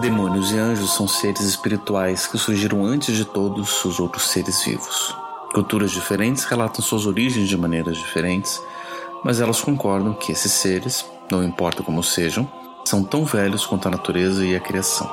Demônios e anjos são seres espirituais que surgiram antes de todos os outros seres vivos. Culturas diferentes relatam suas origens de maneiras diferentes, mas elas concordam que esses seres, não importa como sejam, são tão velhos quanto a natureza e a criação.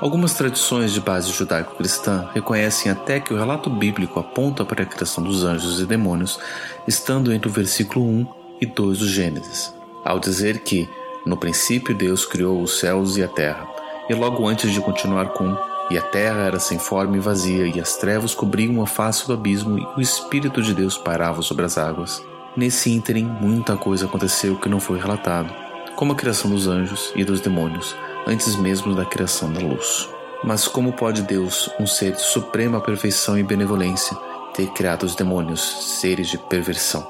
Algumas tradições de base judaico-cristã reconhecem até que o relato bíblico aponta para a criação dos anjos e demônios, estando entre o versículo 1 e 2 do Gênesis, ao dizer que, no princípio, Deus criou os céus e a terra, e logo antes de continuar com e a terra era sem forma e vazia, e as trevas cobriam a face do abismo, e o Espírito de Deus pairava sobre as águas. Nesse ínterim, muita coisa aconteceu que não foi relatado, como a criação dos anjos e dos demônios, antes mesmo da criação da luz. Mas como pode Deus, um ser de suprema perfeição e benevolência, ter criado os demônios, seres de perversão?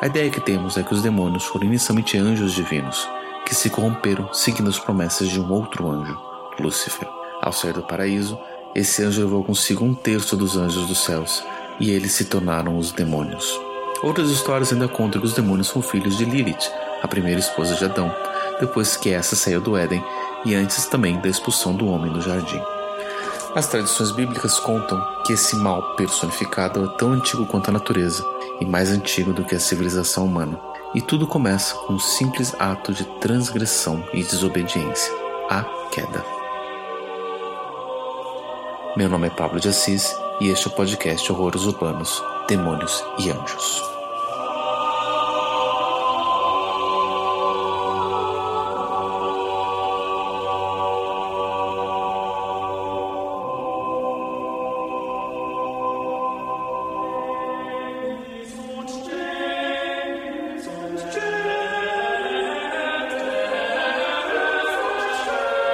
A ideia que temos é que os demônios foram inicialmente anjos divinos, que se corromperam seguindo as promessas de um outro anjo, Lúcifer. Ao sair do paraíso, esse anjo levou consigo um terço dos anjos dos céus, e eles se tornaram os demônios. Outras histórias ainda contam que os demônios são filhos de Lilith, a primeira esposa de Adão, depois que essa saiu do Éden e antes também da expulsão do homem do jardim. As tradições bíblicas contam que esse mal personificado é tão antigo quanto a natureza e mais antigo do que a civilização humana. E tudo começa com um simples ato de transgressão e desobediência a queda. Meu nome é Pablo de Assis e este é o podcast Horrores Urbanos, Demônios e Anjos.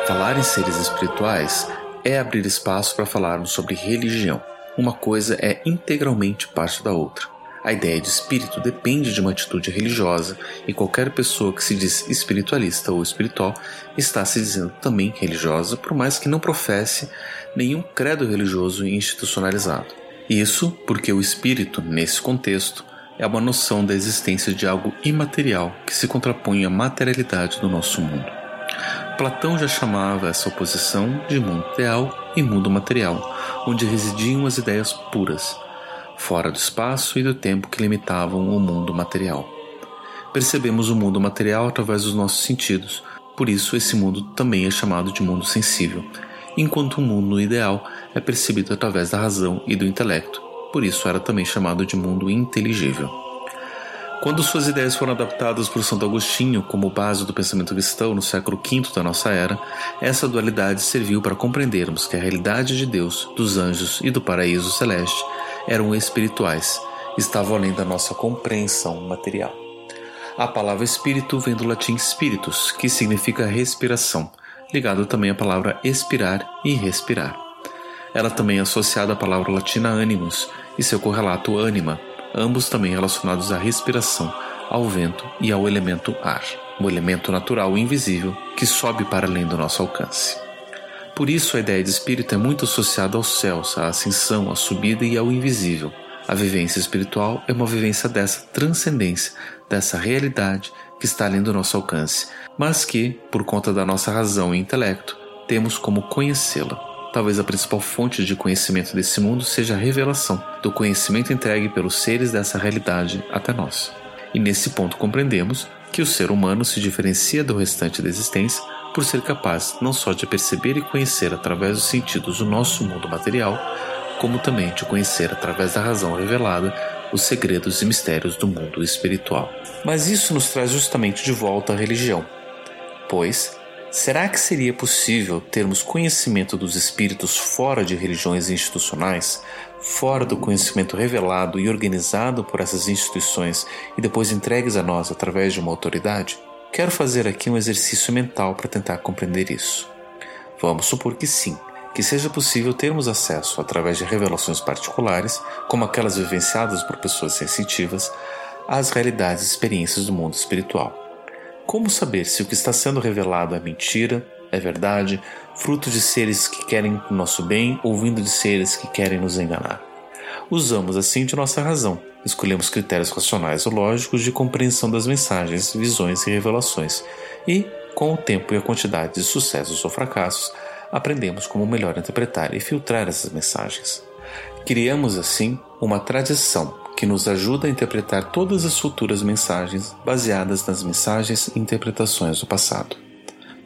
Falar em seres espirituais é abrir espaço para falarmos sobre religião. Uma coisa é integralmente parte da outra. A ideia de espírito depende de uma atitude religiosa, e qualquer pessoa que se diz espiritualista ou espiritual está se dizendo também religiosa, por mais que não professe nenhum credo religioso institucionalizado. Isso porque o espírito, nesse contexto, é uma noção da existência de algo imaterial que se contrapõe à materialidade do nosso mundo. Platão já chamava essa oposição de mundo ideal e mundo material, onde residiam as ideias puras, fora do espaço e do tempo que limitavam o mundo material. Percebemos o mundo material através dos nossos sentidos, por isso esse mundo também é chamado de mundo sensível, enquanto o mundo ideal é percebido através da razão e do intelecto, por isso era também chamado de mundo inteligível. Quando suas ideias foram adaptadas por Santo Agostinho como base do pensamento cristão no século V da nossa era, essa dualidade serviu para compreendermos que a realidade de Deus, dos anjos e do paraíso celeste eram espirituais, estavam além da nossa compreensão material. A palavra espírito vem do latim spiritus, que significa respiração, ligado também à palavra expirar e respirar. Ela também é associada à palavra latina animus e seu correlato anima, ambos também relacionados à respiração, ao vento e ao elemento ar, o elemento natural e invisível que sobe para além do nosso alcance. Por isso, a ideia de espírito é muito associada aos céus, à ascensão, à subida e ao invisível. A vivência espiritual é uma vivência dessa transcendência, dessa realidade que está além do nosso alcance, mas que, por conta da nossa razão e intelecto, temos como conhecê-la. Talvez a principal fonte de conhecimento desse mundo seja a revelação do conhecimento entregue pelos seres dessa realidade até nós. E nesse ponto compreendemos que o ser humano se diferencia do restante da existência por ser capaz não só de perceber e conhecer através dos sentidos o nosso mundo material, como também de conhecer através da razão revelada os segredos e mistérios do mundo espiritual. Mas isso nos traz justamente de volta à religião, pois Será que seria possível termos conhecimento dos espíritos fora de religiões institucionais, fora do conhecimento revelado e organizado por essas instituições e depois entregues a nós através de uma autoridade? Quero fazer aqui um exercício mental para tentar compreender isso. Vamos supor que sim, que seja possível termos acesso através de revelações particulares, como aquelas vivenciadas por pessoas sensitivas, às realidades e experiências do mundo espiritual. Como saber se o que está sendo revelado é mentira, é verdade, fruto de seres que querem o nosso bem ou vindo de seres que querem nos enganar? Usamos assim de nossa razão, escolhemos critérios racionais ou lógicos de compreensão das mensagens, visões e revelações e Com o tempo e a quantidade de sucessos ou fracassos, aprendemos como melhor interpretar e filtrar essas mensagens. Criamos assim uma tradição que nos ajuda a interpretar todas as futuras mensagens baseadas nas mensagens e interpretações do passado.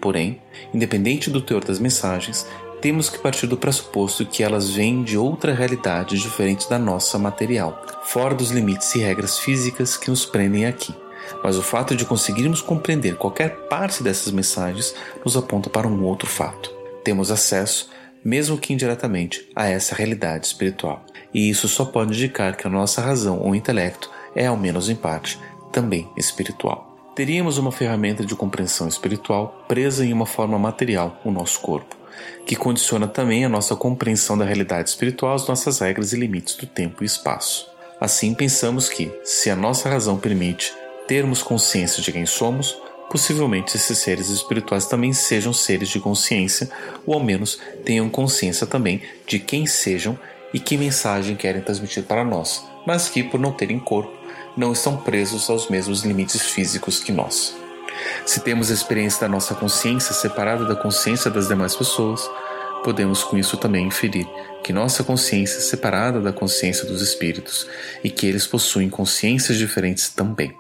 Porém, independente do teor das mensagens, temos que partir do pressuposto que elas vêm de outra realidade diferente da nossa material, fora dos limites e regras físicas que nos prendem aqui. Mas o fato de conseguirmos compreender qualquer parte dessas mensagens nos aponta para um outro fato. Temos acesso, mesmo que indiretamente, a essa realidade espiritual. E isso só pode indicar que a nossa razão ou intelecto é, ao menos em parte, também espiritual. Teríamos uma ferramenta de compreensão espiritual presa em uma forma material, o nosso corpo que condiciona também a nossa compreensão da realidade espiritual, as nossas regras e limites do tempo e espaço. Assim, pensamos que, se a nossa razão permite termos consciência de quem somos, possivelmente esses seres espirituais também sejam seres de consciência, ou ao menos tenham consciência também de quem sejam e que mensagem querem transmitir para nós, mas que, por não terem corpo, não estão presos aos mesmos limites físicos que nós. Se temos a experiência da nossa consciência separada da consciência das demais pessoas, podemos com isso também inferir que nossa consciência é separada da consciência dos espíritos e que eles possuem consciências diferentes também.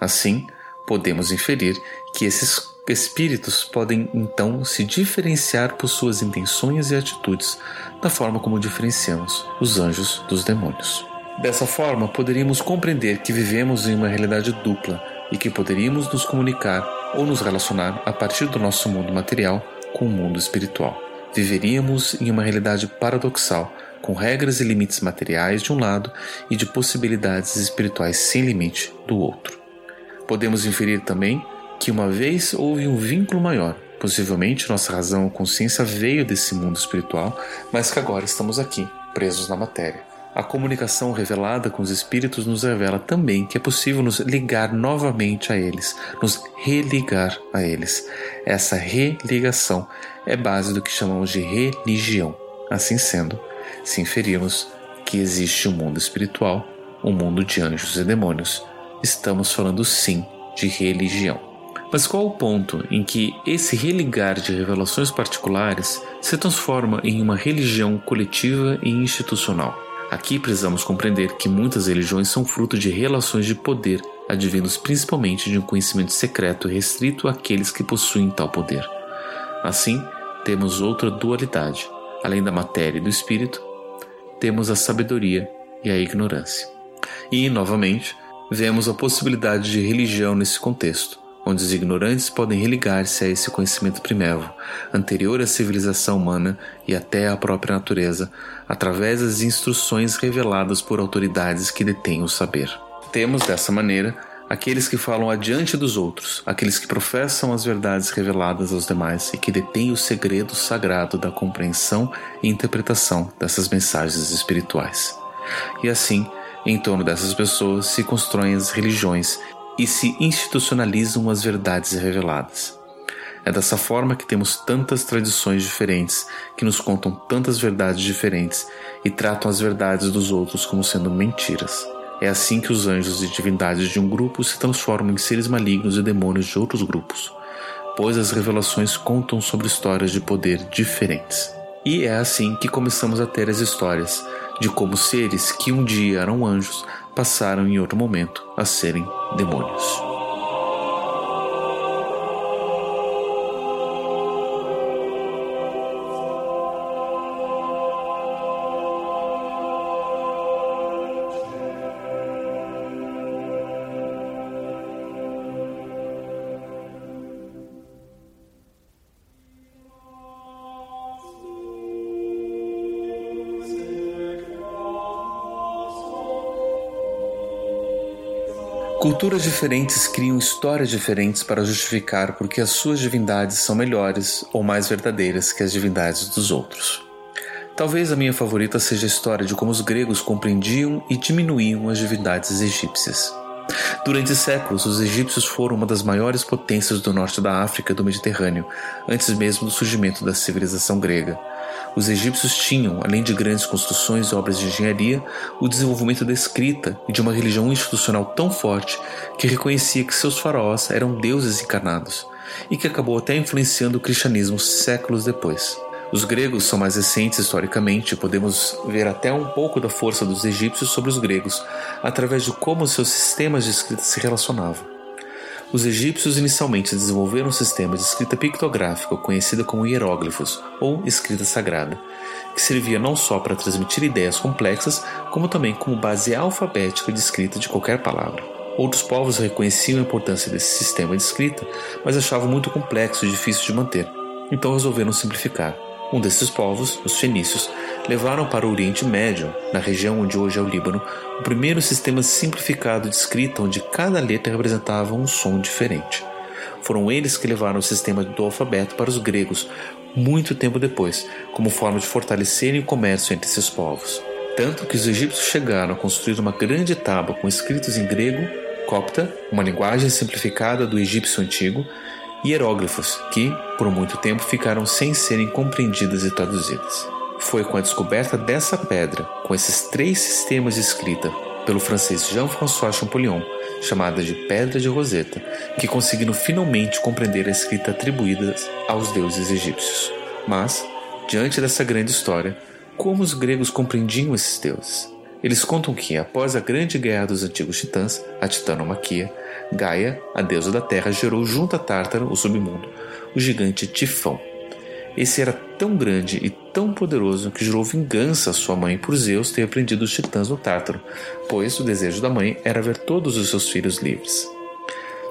Assim, podemos inferir que esses espíritos podem então se diferenciar por suas intenções e atitudes, da forma como diferenciamos os anjos dos demônios. Dessa forma, poderíamos compreender que vivemos em uma realidade dupla e que poderíamos nos comunicar ou nos relacionar a partir do nosso mundo material com o mundo espiritual. Viveríamos em uma realidade paradoxal, com regras e limites materiais de um lado e de possibilidades espirituais sem limite do outro. Podemos inferir também que uma vez houve um vínculo maior, possivelmente nossa razão ou consciência veio desse mundo espiritual, mas que agora estamos aqui, presos na matéria. A comunicação revelada com os espíritos nos revela também que é possível nos ligar novamente a eles, nos religar a eles. Essa religação é base do que chamamos de religião. Assim sendo, se inferirmos que existe um mundo espiritual, um mundo de anjos e demônios, estamos falando sim de religião. Mas qual o ponto em que esse religar de revelações particulares se transforma em uma religião coletiva e institucional? Aqui precisamos compreender que muitas religiões são fruto de relações de poder, advindos principalmente de um conhecimento secreto restrito àqueles que possuem tal poder. Assim, temos outra dualidade. Além da matéria e do espírito, temos a sabedoria e a ignorância. E, novamente, vemos a possibilidade de religião nesse contexto onde os ignorantes podem religar-se a esse conhecimento primevo, anterior à civilização humana e até à própria natureza, através das instruções reveladas por autoridades que detêm o saber. Temos, dessa maneira, aqueles que falam adiante dos outros, aqueles que professam as verdades reveladas aos demais e que detêm o segredo sagrado da compreensão e interpretação dessas mensagens espirituais. E assim, em torno dessas pessoas se constroem as religiões e se institucionalizam as verdades reveladas. É dessa forma que temos tantas tradições diferentes que nos contam tantas verdades diferentes e tratam as verdades dos outros como sendo mentiras. É assim que os anjos e divindades de um grupo se transformam em seres malignos e demônios de outros grupos, pois as revelações contam sobre histórias de poder diferentes. E é assim que começamos a ter as histórias de como seres que um dia eram anjos passaram em outro momento a serem demônios. Culturas diferentes criam histórias diferentes para justificar porque as suas divindades são melhores ou mais verdadeiras que as divindades dos outros. Talvez a minha favorita seja a história de como os gregos compreendiam e diminuíam as divindades egípcias. Durante séculos, os egípcios foram uma das maiores potências do norte da África e do Mediterrâneo, antes mesmo do surgimento da civilização grega. Os egípcios tinham, além de grandes construções e obras de engenharia, o desenvolvimento da escrita e de uma religião institucional tão forte que reconhecia que seus faraós eram deuses encarnados, e que acabou até influenciando o cristianismo séculos depois. Os gregos são mais recentes historicamente podemos ver até um pouco da força dos egípcios sobre os gregos através de como seus sistemas de escrita se relacionavam. Os egípcios inicialmente desenvolveram um sistema de escrita pictográfica conhecida como hieróglifos ou escrita sagrada, que servia não só para transmitir ideias complexas, como também como base alfabética de escrita de qualquer palavra. Outros povos reconheciam a importância desse sistema de escrita, mas achavam muito complexo e difícil de manter, então resolveram simplificar. Um desses povos, os fenícios, levaram para o Oriente Médio, na região onde hoje é o Líbano, o primeiro sistema simplificado de escrita onde cada letra representava um som diferente. Foram eles que levaram o sistema do alfabeto para os gregos muito tempo depois, como forma de fortalecerem o comércio entre esses povos. Tanto que os egípcios chegaram a construir uma grande tábua com escritos em grego, copta, uma linguagem simplificada do egípcio antigo, hieróglifos que, por muito tempo, ficaram sem serem compreendidas e traduzidas. Foi com a descoberta dessa pedra, com esses três sistemas de escrita, pelo francês Jean-François Champollion, chamada de Pedra de Roseta, que conseguiram finalmente compreender a escrita atribuída aos deuses egípcios. Mas, diante dessa grande história, como os gregos compreendiam esses deuses? Eles contam que, após a grande guerra dos antigos titãs, a titanomaquia, Gaia, a deusa da terra, gerou junto a Tártaro, o submundo, o gigante Tifão. Esse era tão grande e tão poderoso que jurou vingança à sua mãe por Zeus ter prendido os titãs no Tártaro, pois o desejo da mãe era ver todos os seus filhos livres.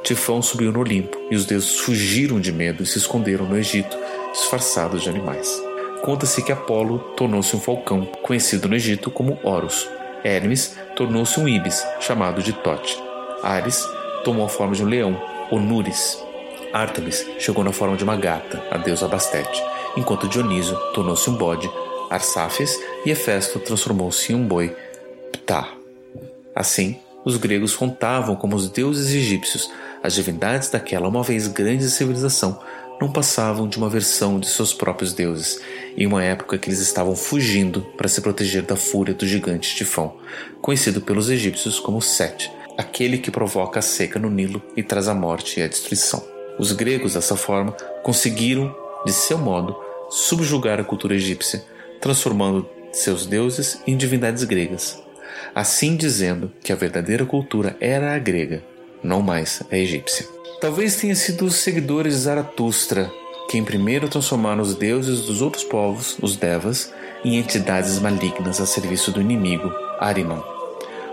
Tifão subiu no Olimpo e os deuses fugiram de medo e se esconderam no Egito, disfarçados de animais. Conta-se que Apolo tornou-se um falcão, conhecido no Egito como Horus. Hermes tornou-se um ibis, chamado de Tote. Ares tomou a forma de um leão, Onuris. Artemis chegou na forma de uma gata, a deusa Bastete, enquanto Dioniso tornou-se um bode, Arsáfias, e Hefesto transformou-se em um boi, Ptah. Assim, os gregos contavam como os deuses egípcios, as divindades daquela uma vez grande civilização, não passavam de uma versão de seus próprios deuses, em uma época que eles estavam fugindo para se proteger da fúria do gigante Tifão, conhecido pelos egípcios como Set, aquele que provoca a seca no Nilo e traz a morte e a destruição. Os gregos, dessa forma, conseguiram, de seu modo, subjugar a cultura egípcia, transformando seus deuses em divindades gregas, assim dizendo que a verdadeira cultura era a grega, não mais a egípcia. Talvez tenha sido os seguidores de Zaratustra quem primeiro transformaram os deuses dos outros povos, os Devas, em entidades malignas a serviço do inimigo, Ariman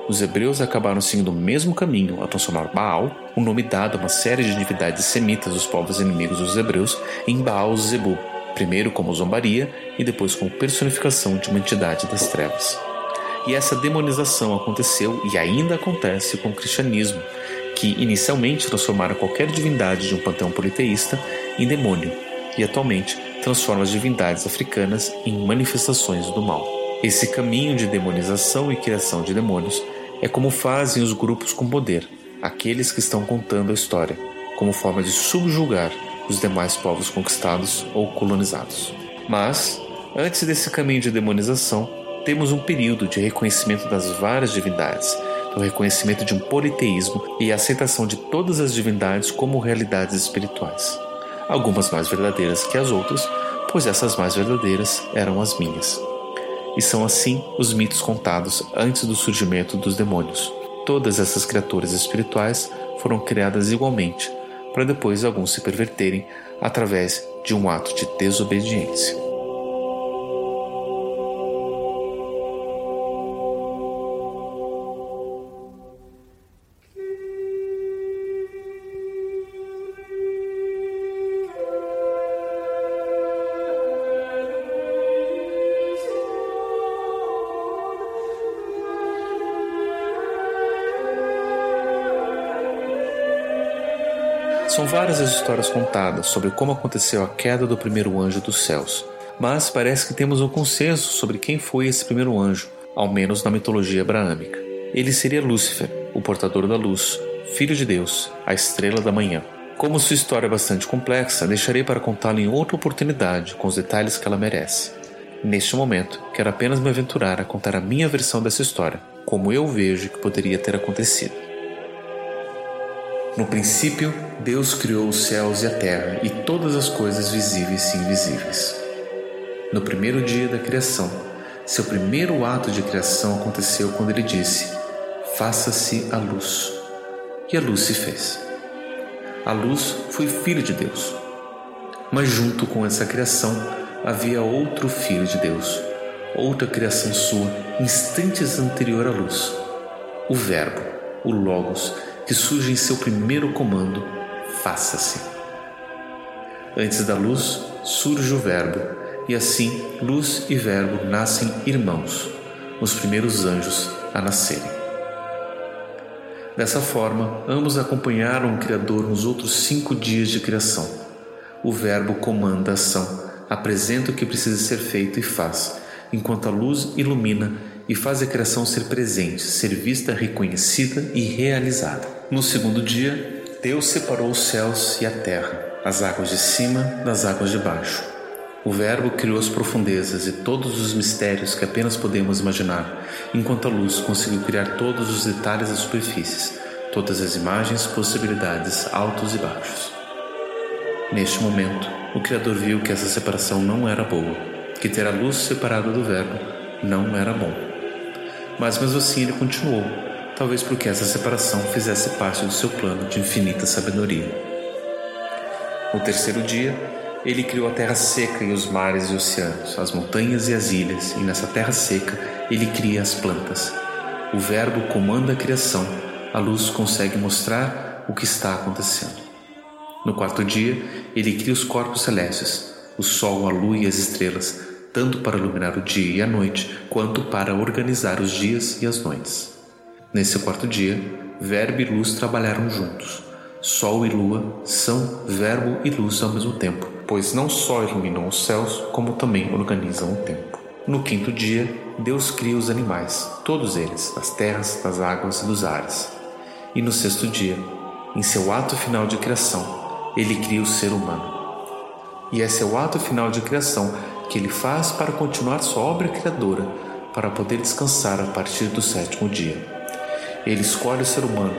os hebreus acabaram seguindo o mesmo caminho ao transformar Baal, o nome dado a uma série de divindades semitas dos povos inimigos dos hebreus, em Baal Zebu, primeiro como zombaria e depois como personificação de uma entidade das trevas. E essa demonização aconteceu e ainda acontece com o cristianismo, que inicialmente transformaram qualquer divindade de um panteão politeísta em demônio, e atualmente transforma as divindades africanas em manifestações do mal. Esse caminho de demonização e criação de demônios é como fazem os grupos com poder, aqueles que estão contando a história, como forma de subjugar os demais povos conquistados ou colonizados. Mas, antes desse caminho de demonização, temos um período de reconhecimento das várias divindades, do reconhecimento de um politeísmo e a aceitação de todas as divindades como realidades espirituais. Algumas mais verdadeiras que as outras, pois essas mais verdadeiras eram as minhas e são assim os mitos contados antes do surgimento dos demônios. Todas essas criaturas espirituais foram criadas igualmente, para depois alguns se perverterem através de um ato de desobediência. São várias as histórias contadas sobre como aconteceu a queda do primeiro anjo dos céus, mas parece que temos um consenso sobre quem foi esse primeiro anjo, ao menos na mitologia abraâmica. Ele seria Lúcifer, o portador da luz, filho de Deus, a estrela da manhã. Como sua história é bastante complexa, deixarei para contá-la em outra oportunidade, com os detalhes que ela merece. Neste momento, quero apenas me aventurar a contar a minha versão dessa história, como eu vejo que poderia ter acontecido. No princípio, Deus criou os céus e a terra e todas as coisas visíveis e invisíveis. No primeiro dia da criação, seu primeiro ato de criação aconteceu quando ele disse: Faça-se a luz. E a luz se fez. A luz foi filho de Deus. Mas junto com essa criação havia outro filho de Deus, outra criação sua, instantes anterior à luz. O Verbo, o Logos, que surge em seu primeiro comando: faça-se. Antes da luz surge o Verbo, e assim luz e Verbo nascem irmãos, os primeiros anjos a nascerem. Dessa forma, ambos acompanharam o Criador nos outros cinco dias de criação. O Verbo comanda a ação, apresenta o que precisa ser feito e faz, enquanto a luz ilumina e faz a criação ser presente, ser vista, reconhecida e realizada. No segundo dia, Deus separou os céus e a terra, as águas de cima das águas de baixo. O Verbo criou as profundezas e todos os mistérios que apenas podemos imaginar, enquanto a luz conseguiu criar todos os detalhes das superfícies, todas as imagens, possibilidades, altos e baixos. Neste momento, o Criador viu que essa separação não era boa, que ter a luz separada do Verbo não era bom. Mas mesmo assim ele continuou, talvez porque essa separação fizesse parte do seu plano de infinita sabedoria. No terceiro dia, ele criou a terra seca e os mares e oceanos, as montanhas e as ilhas, e nessa terra seca ele cria as plantas. O Verbo comanda a criação, a luz consegue mostrar o que está acontecendo. No quarto dia, ele cria os corpos celestes, o sol, a lua e as estrelas, tanto para iluminar o dia e a noite, quanto para organizar os dias e as noites. Nesse quarto dia, Verbo e luz trabalharam juntos. Sol e lua são verbo e luz ao mesmo tempo, pois não só iluminam os céus, como também organizam o tempo. No quinto dia, Deus cria os animais, todos eles, das terras, das águas e dos ares. E no sexto dia, em seu ato final de criação, ele cria o ser humano. E é o ato final de criação que ele faz para continuar sua obra criadora, para poder descansar a partir do sétimo dia. Ele escolhe o ser humano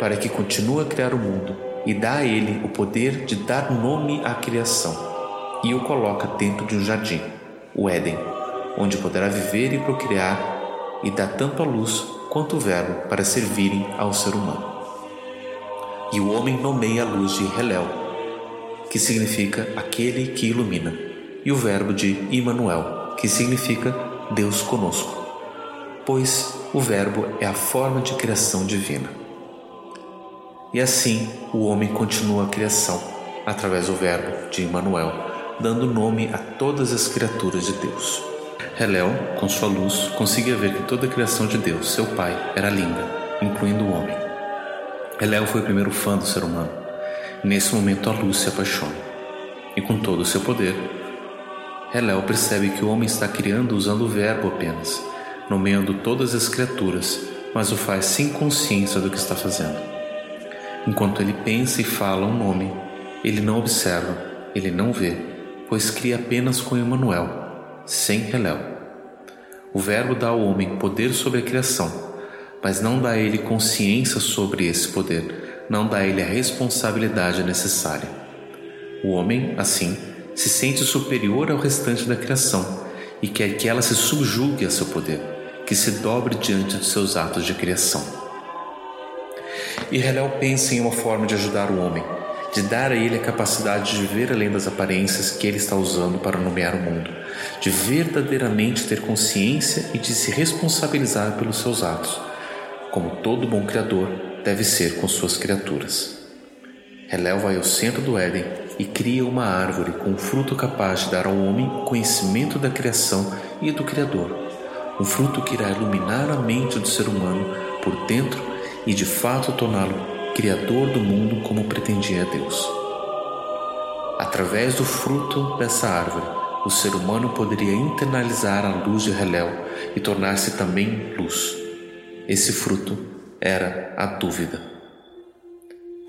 para que continue a criar o mundo e dá a ele o poder de dar nome à criação, e o coloca dentro de um jardim, o Éden, onde poderá viver e procriar e dá tanto a luz quanto o verbo para servirem ao ser humano. E o homem nomeia a luz de Helel, que significa aquele que ilumina e o verbo de Immanuel, que significa Deus conosco, pois o verbo é a forma de criação divina. E assim o homem continua a criação através do verbo de Immanuel, dando nome a todas as criaturas de Deus. Helel, com sua luz, conseguia ver que toda a criação de Deus, seu Pai, era linda, incluindo o homem. Helel foi o primeiro fã do ser humano. Nesse momento a luz se apaixona. E com todo o seu poder, Helel percebe que o homem está criando usando o verbo apenas, nomeando todas as criaturas, mas o faz sem consciência do que está fazendo. Enquanto ele pensa e fala um nome, ele não observa, ele não vê, pois cria apenas com Emmanuel, sem Helel. O verbo dá ao homem poder sobre a criação, mas não dá a ele consciência sobre esse poder, não dá a ele a responsabilidade necessária. O homem, assim, se sente superior ao restante da criação e quer que ela se subjugue a seu poder, que se dobre diante dos seus atos de criação. E Helel pensa em uma forma de ajudar o homem, de dar a ele a capacidade de ver além das aparências que ele está usando para nomear o mundo, de verdadeiramente ter consciência e de se responsabilizar pelos seus atos, como todo bom criador deve ser com suas criaturas. Helel vai ao centro do Éden e cria uma árvore com fruto capaz de dar ao homem conhecimento da criação e do Criador. Um fruto que irá iluminar a mente do ser humano por dentro e de fato torná-lo criador do mundo como pretendia Deus. Através do fruto dessa árvore, o ser humano poderia internalizar a luz de Helel e tornar-se também luz. Esse fruto era a dúvida.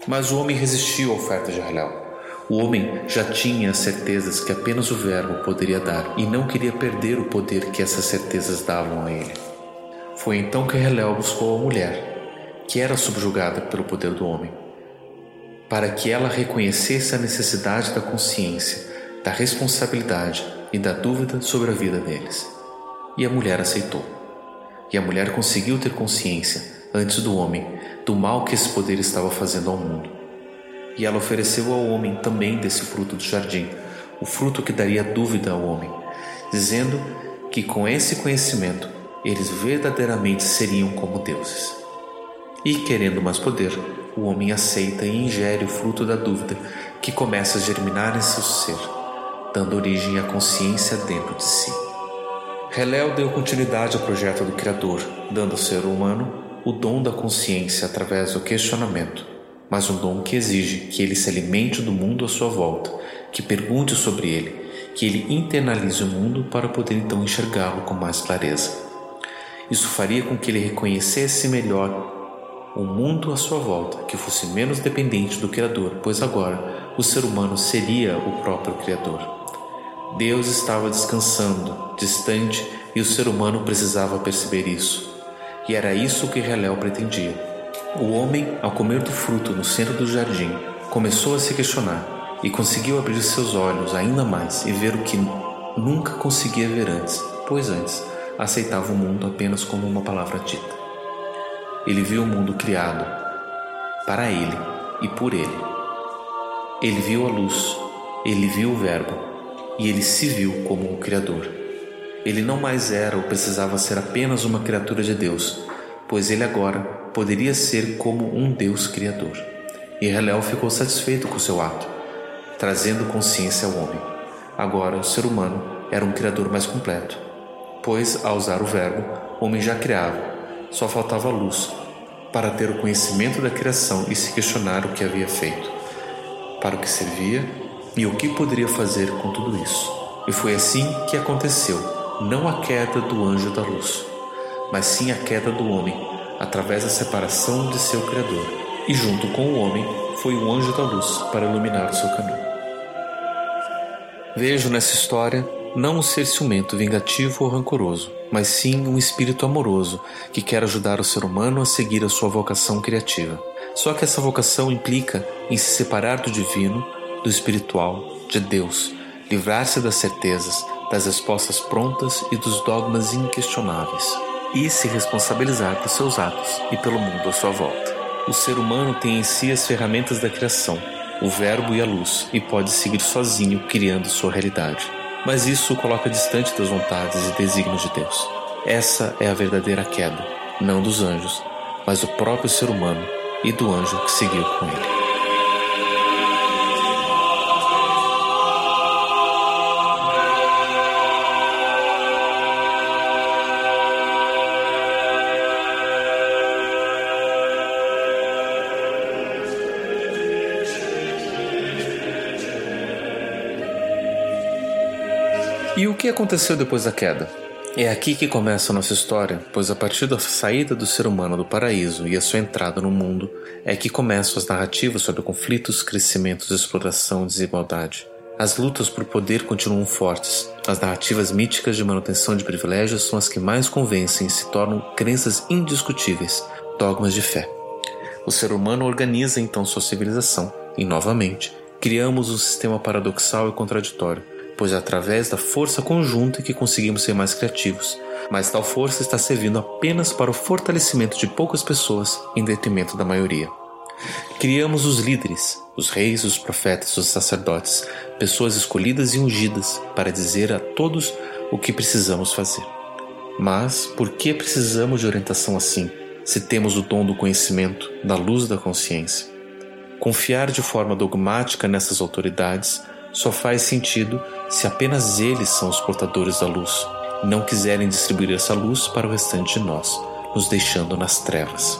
Mas o homem resistiu à oferta de Halel. O homem já tinha as certezas que apenas o Verbo poderia dar e não queria perder o poder que essas certezas davam a ele. Foi então que Halel buscou a mulher, que era subjugada pelo poder do homem. para que ela reconhecesse a necessidade da consciência, da responsabilidade e da dúvida sobre a vida deles. E a mulher aceitou. E a mulher conseguiu ter consciência, antes do homem, do mal que esse poder estava fazendo ao mundo. E ela ofereceu ao homem também desse fruto do jardim, o fruto que daria dúvida ao homem, dizendo que com esse conhecimento eles verdadeiramente seriam como deuses. E, querendo mais poder, o homem aceita e ingere o fruto da dúvida que começa a germinar em seu ser, dando origem à consciência dentro de si. Helel deu continuidade ao projeto do Criador, dando ao ser humano o dom da consciência através do questionamento, mas um dom que exige que ele se alimente do mundo à sua volta, que pergunte sobre ele, que ele internalize o mundo para poder então enxergá-lo com mais clareza. Isso faria com que ele reconhecesse melhor o mundo à sua volta, que fosse menos dependente do Criador, pois agora o ser humano seria o próprio Criador. Deus estava descansando, distante, e o ser humano precisava perceber isso. E era isso que Helel pretendia. O homem, ao comer do fruto no centro do jardim, começou a se questionar e conseguiu abrir seus olhos ainda mais e ver o que nunca conseguia ver antes, pois antes aceitava o mundo apenas como uma palavra dita. Ele viu o mundo criado para ele e por ele. Ele viu a luz, ele viu o Verbo e ele se viu como um Criador. Ele não mais era ou precisava ser apenas uma criatura de Deus, pois ele agora poderia ser como um Deus Criador. E Helel ficou satisfeito com seu ato, trazendo consciência ao homem. Agora o ser humano era um criador mais completo, pois, ao usar o Verbo, o homem já criava só faltava luz para ter o conhecimento da criação e se questionar o que havia feito, para o que servia e o que poderia fazer com tudo isso. E foi assim que aconteceu, não a queda do anjo da luz, mas sim a queda do homem, através da separação de seu Criador. E junto com o homem foi o anjo da luz para iluminar o seu caminho. Vejo nessa história não um ser ciumento, vingativo ou rancoroso, mas sim um espírito amoroso que quer ajudar o ser humano a seguir a sua vocação criativa. Só que essa vocação implica em se separar do divino, do espiritual, de Deus, livrar-se das certezas, das respostas prontas e dos dogmas inquestionáveis, e se responsabilizar por seus atos e pelo mundo à sua volta. O ser humano tem em si as ferramentas da criação, o Verbo e a luz, e pode seguir sozinho criando sua realidade mas isso o coloca distante das vontades e desígnios de Deus. Essa é a verdadeira queda, não dos anjos, mas do próprio ser humano e do anjo que seguiu com ele. Que aconteceu depois da queda? É aqui que começa a nossa história, pois a partir da saída do ser humano do paraíso e a sua entrada no mundo é que começam as narrativas sobre conflitos, crescimentos, exploração desigualdade. As lutas por poder continuam fortes. As narrativas míticas de manutenção de privilégios são as que mais convencem e se tornam crenças indiscutíveis, dogmas de fé. O ser humano organiza então sua civilização e, novamente, criamos um sistema paradoxal e contraditório pois é através da força conjunta que conseguimos ser mais criativos. Mas tal força está servindo apenas para o fortalecimento de poucas pessoas em detrimento da maioria. Criamos os líderes, os reis, os profetas, os sacerdotes, pessoas escolhidas e ungidas para dizer a todos o que precisamos fazer. Mas por que precisamos de orientação assim, se temos o dom do conhecimento, da luz da consciência? Confiar de forma dogmática nessas autoridades só faz sentido se apenas eles são os portadores da luz e não quiserem distribuir essa luz para o restante de nós, nos deixando nas trevas.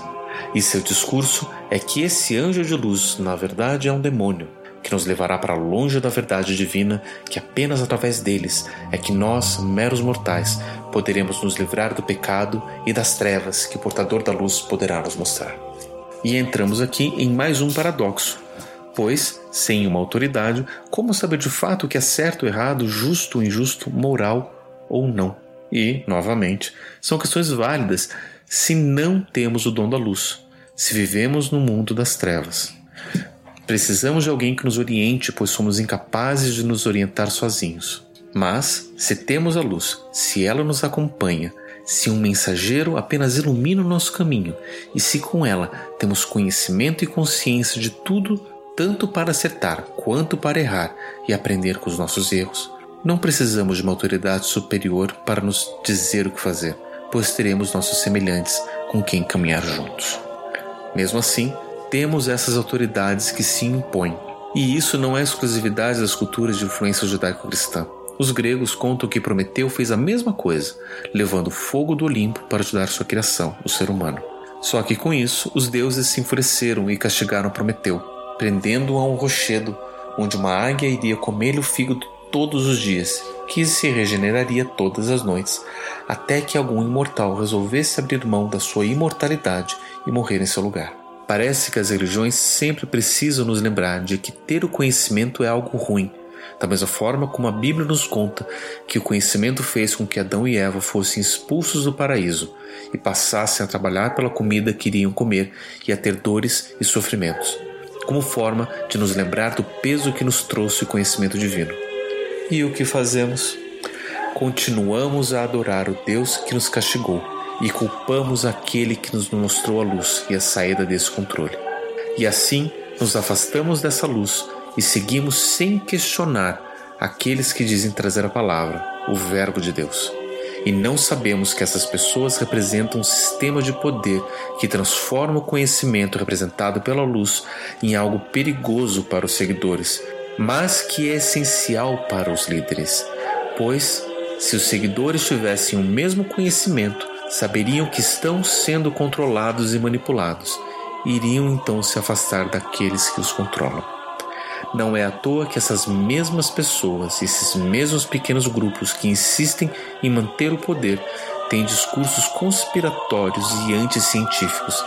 E seu discurso é que esse anjo de luz, na verdade, é um demônio que nos levará para longe da verdade divina, que apenas através deles é que nós, meros mortais, poderemos nos livrar do pecado e das trevas que o portador da luz poderá nos mostrar. E entramos aqui em mais um paradoxo, pois, sem uma autoridade, como saber de fato o que é certo ou errado, justo ou injusto, moral ou não? E, novamente, são questões válidas se não temos o dom da luz, se vivemos no mundo das trevas. Precisamos de alguém que nos oriente, pois somos incapazes de nos orientar sozinhos. Mas, se temos a luz, se ela nos acompanha, se um mensageiro apenas ilumina o nosso caminho e se com ela temos conhecimento e consciência de tudo, tanto para acertar quanto para errar e aprender com os nossos erros, não precisamos de uma autoridade superior para nos dizer o que fazer, pois teremos nossos semelhantes com quem caminhar juntos. Mesmo assim, temos essas autoridades que se impõem, e isso não é exclusividade das culturas de influência judaico-cristã. Os gregos contam que Prometeu fez a mesma coisa, levando fogo do Olimpo para ajudar sua criação, o ser humano. Só que com isso, os deuses se enfureceram e castigaram Prometeu, prendendo-o a um rochedo, onde uma águia iria comer-lhe o fígado todos os dias, que se regeneraria todas as noites, até que algum imortal resolvesse abrir mão da sua imortalidade e morrer em seu lugar. Parece que as religiões sempre precisam nos lembrar de que ter o conhecimento é algo ruim, da mesma forma como a Bíblia nos conta que o conhecimento fez com que Adão e Eva fossem expulsos do paraíso e passassem a trabalhar pela comida que iriam comer e a ter dores e sofrimentos, como forma de nos lembrar do peso que nos trouxe o conhecimento divino. E o que fazemos? Continuamos a adorar o Deus que nos castigou e culpamos aquele que nos mostrou a luz e a saída desse controle. E assim nos afastamos dessa luz e seguimos sem questionar aqueles que dizem trazer a palavra, o Verbo de Deus. E não sabemos que essas pessoas representam um sistema de poder que transforma o conhecimento representado pela luz em algo perigoso para os seguidores, mas que é essencial para os líderes, pois se os seguidores tivessem o mesmo conhecimento, saberiam que estão sendo controlados e manipulados, e iriam então se afastar daqueles que os controlam. Não é à toa que essas mesmas pessoas, esses mesmos pequenos grupos que insistem em manter o poder, têm discursos conspiratórios e anticientíficos,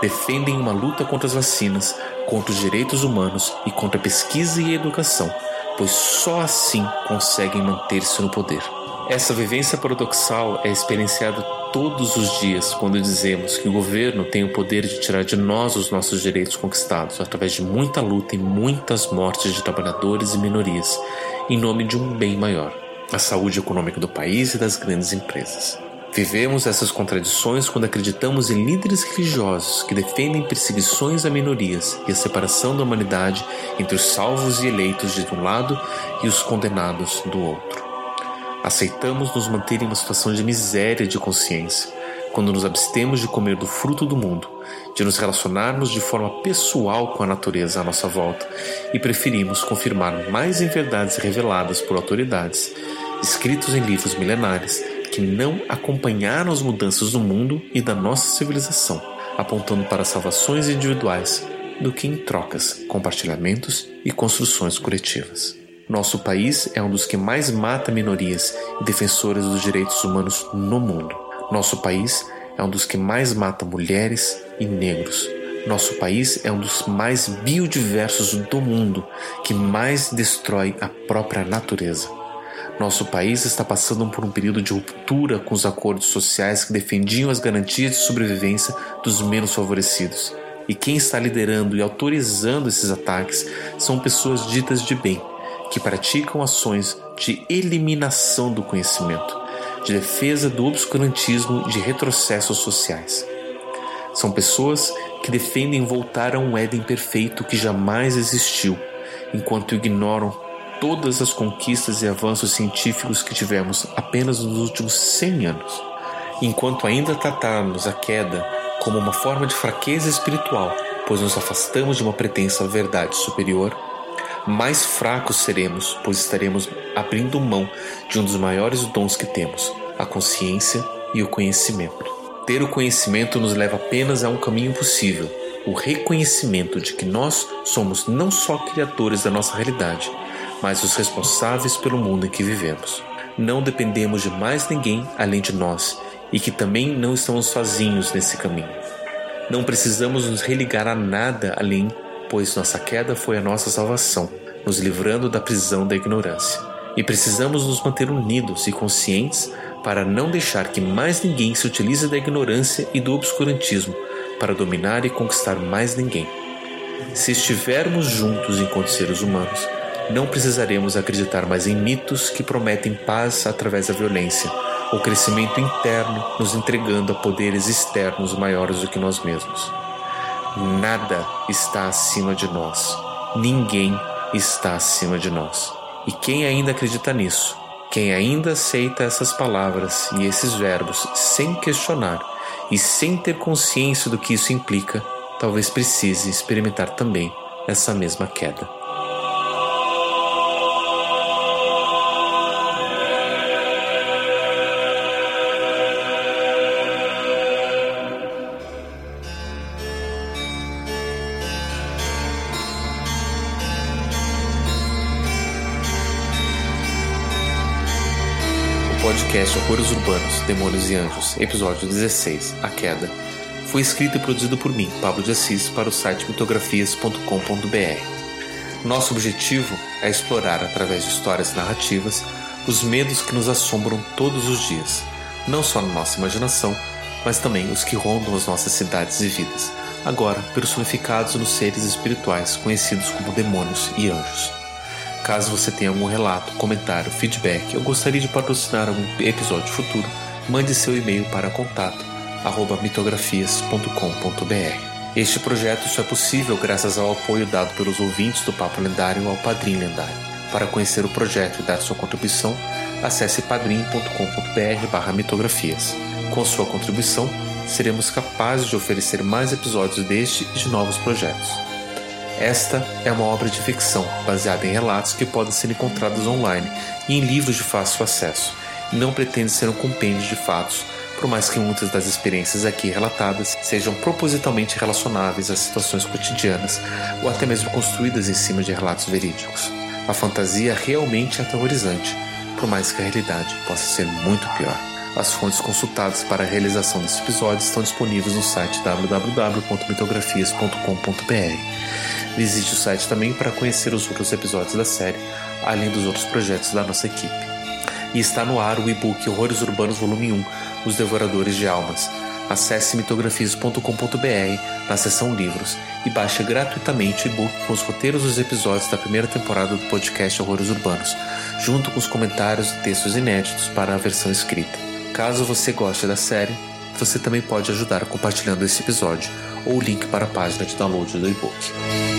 defendem uma luta contra as vacinas, contra os direitos humanos e contra a pesquisa e a educação, pois só assim conseguem manter-se no poder. Essa vivência paradoxal é experienciada todos os dias quando dizemos que o governo tem o poder de tirar de nós os nossos direitos conquistados através de muita luta e muitas mortes de trabalhadores e minorias, em nome de um bem maior, a saúde econômica do país e das grandes empresas. Vivemos essas contradições quando acreditamos em líderes religiosos que defendem perseguições a minorias e a separação da humanidade entre os salvos e eleitos de um lado e os condenados do outro. Aceitamos nos manter em uma situação de miséria de consciência quando nos abstemos de comer do fruto do mundo, de nos relacionarmos de forma pessoal com a natureza à nossa volta e preferimos confirmar mais em verdades reveladas por autoridades, escritos em livros milenares, que não acompanharam as mudanças do mundo e da nossa civilização, apontando para salvações individuais, do que em trocas, compartilhamentos e construções coletivas. Nosso país é um dos que mais mata minorias e defensoras dos direitos humanos no mundo. Nosso país é um dos que mais mata mulheres e negros. Nosso país é um dos mais biodiversos do mundo, que mais destrói a própria natureza. Nosso país está passando por um período de ruptura com os acordos sociais que defendiam as garantias de sobrevivência dos menos favorecidos. E quem está liderando e autorizando esses ataques são pessoas ditas de bem, que praticam ações de eliminação do conhecimento, de defesa do obscurantismo de retrocessos sociais. São pessoas que defendem voltar a um Éden perfeito que jamais existiu, enquanto ignoram todas as conquistas e avanços científicos que tivemos apenas nos últimos 100 anos. Enquanto ainda tratarmos a queda como uma forma de fraqueza espiritual, pois nos afastamos de uma pretensa verdade superior, mais fracos seremos, pois estaremos abrindo mão de um dos maiores dons que temos, a consciência e o conhecimento. Ter o conhecimento nos leva apenas a um caminho possível, o reconhecimento de que nós somos não só criadores da nossa realidade, mas os responsáveis pelo mundo em que vivemos. Não dependemos de mais ninguém além de nós e que também não estamos sozinhos nesse caminho. Não precisamos nos religar a nada além pois nossa queda foi a nossa salvação, nos livrando da prisão da ignorância. E precisamos nos manter unidos e conscientes para não deixar que mais ninguém se utilize da ignorância e do obscurantismo para dominar e conquistar mais ninguém. Se estivermos juntos enquanto seres humanos, não precisaremos acreditar mais em mitos que prometem paz através da violência, ou crescimento interno nos entregando a poderes externos maiores do que nós mesmos. Nada está acima de nós. Ninguém está acima de nós. E quem ainda acredita nisso, quem ainda aceita essas palavras e esses verbos sem questionar e sem ter consciência do que isso implica, talvez precise experimentar também essa mesma queda. Podcast Horrores Urbanos, Demônios e Anjos, episódio 16, A Queda, foi escrito e produzido por mim, Pablo de Assis, para o site mitografias.com.br. Nosso objetivo é explorar, através de histórias narrativas, os medos que nos assombram todos os dias, não só na nossa imaginação, mas também os que rondam as nossas cidades e vidas, agora personificados nos seres espirituais conhecidos como demônios e anjos. Caso você tenha algum relato, comentário, feedback ou gostaria de patrocinar algum episódio futuro, mande seu e-mail para contato mitografias.com.br. Este projeto só é possível graças ao apoio dado pelos ouvintes do Papo Lendário ao Padrim Lendário. Para conhecer o projeto e dar sua contribuição, acesse padrim.com.br mitografias. Com sua contribuição, seremos capazes de oferecer mais episódios deste e de novos projetos. Esta é uma obra de ficção baseada em relatos que podem ser encontrados online e em livros de fácil acesso, e não pretende ser um compêndio de fatos por mais que muitas das experiências aqui relatadas sejam propositalmente relacionáveis a situações cotidianas ou até mesmo construídas em cima de relatos verídicos. A fantasia realmente é aterrorizante, por mais que a realidade possa ser muito pior. As fontes consultadas para a realização desse episódio estão disponíveis no site www.mitografias.com.br. Visite o site também para conhecer os outros episódios da série, além dos outros projetos da nossa equipe. E está no ar o e-book Horrores Urbanos Volume 1, Os Devoradores de Almas. Acesse mitografias.com.br na seção Livros e baixe gratuitamente o e-book com os roteiros dos episódios da primeira temporada do podcast Horrores Urbanos, junto com os comentários e textos inéditos para a versão escrita. Caso você goste da série, você também pode ajudar compartilhando esse episódio ou o link para a página de download do e-book.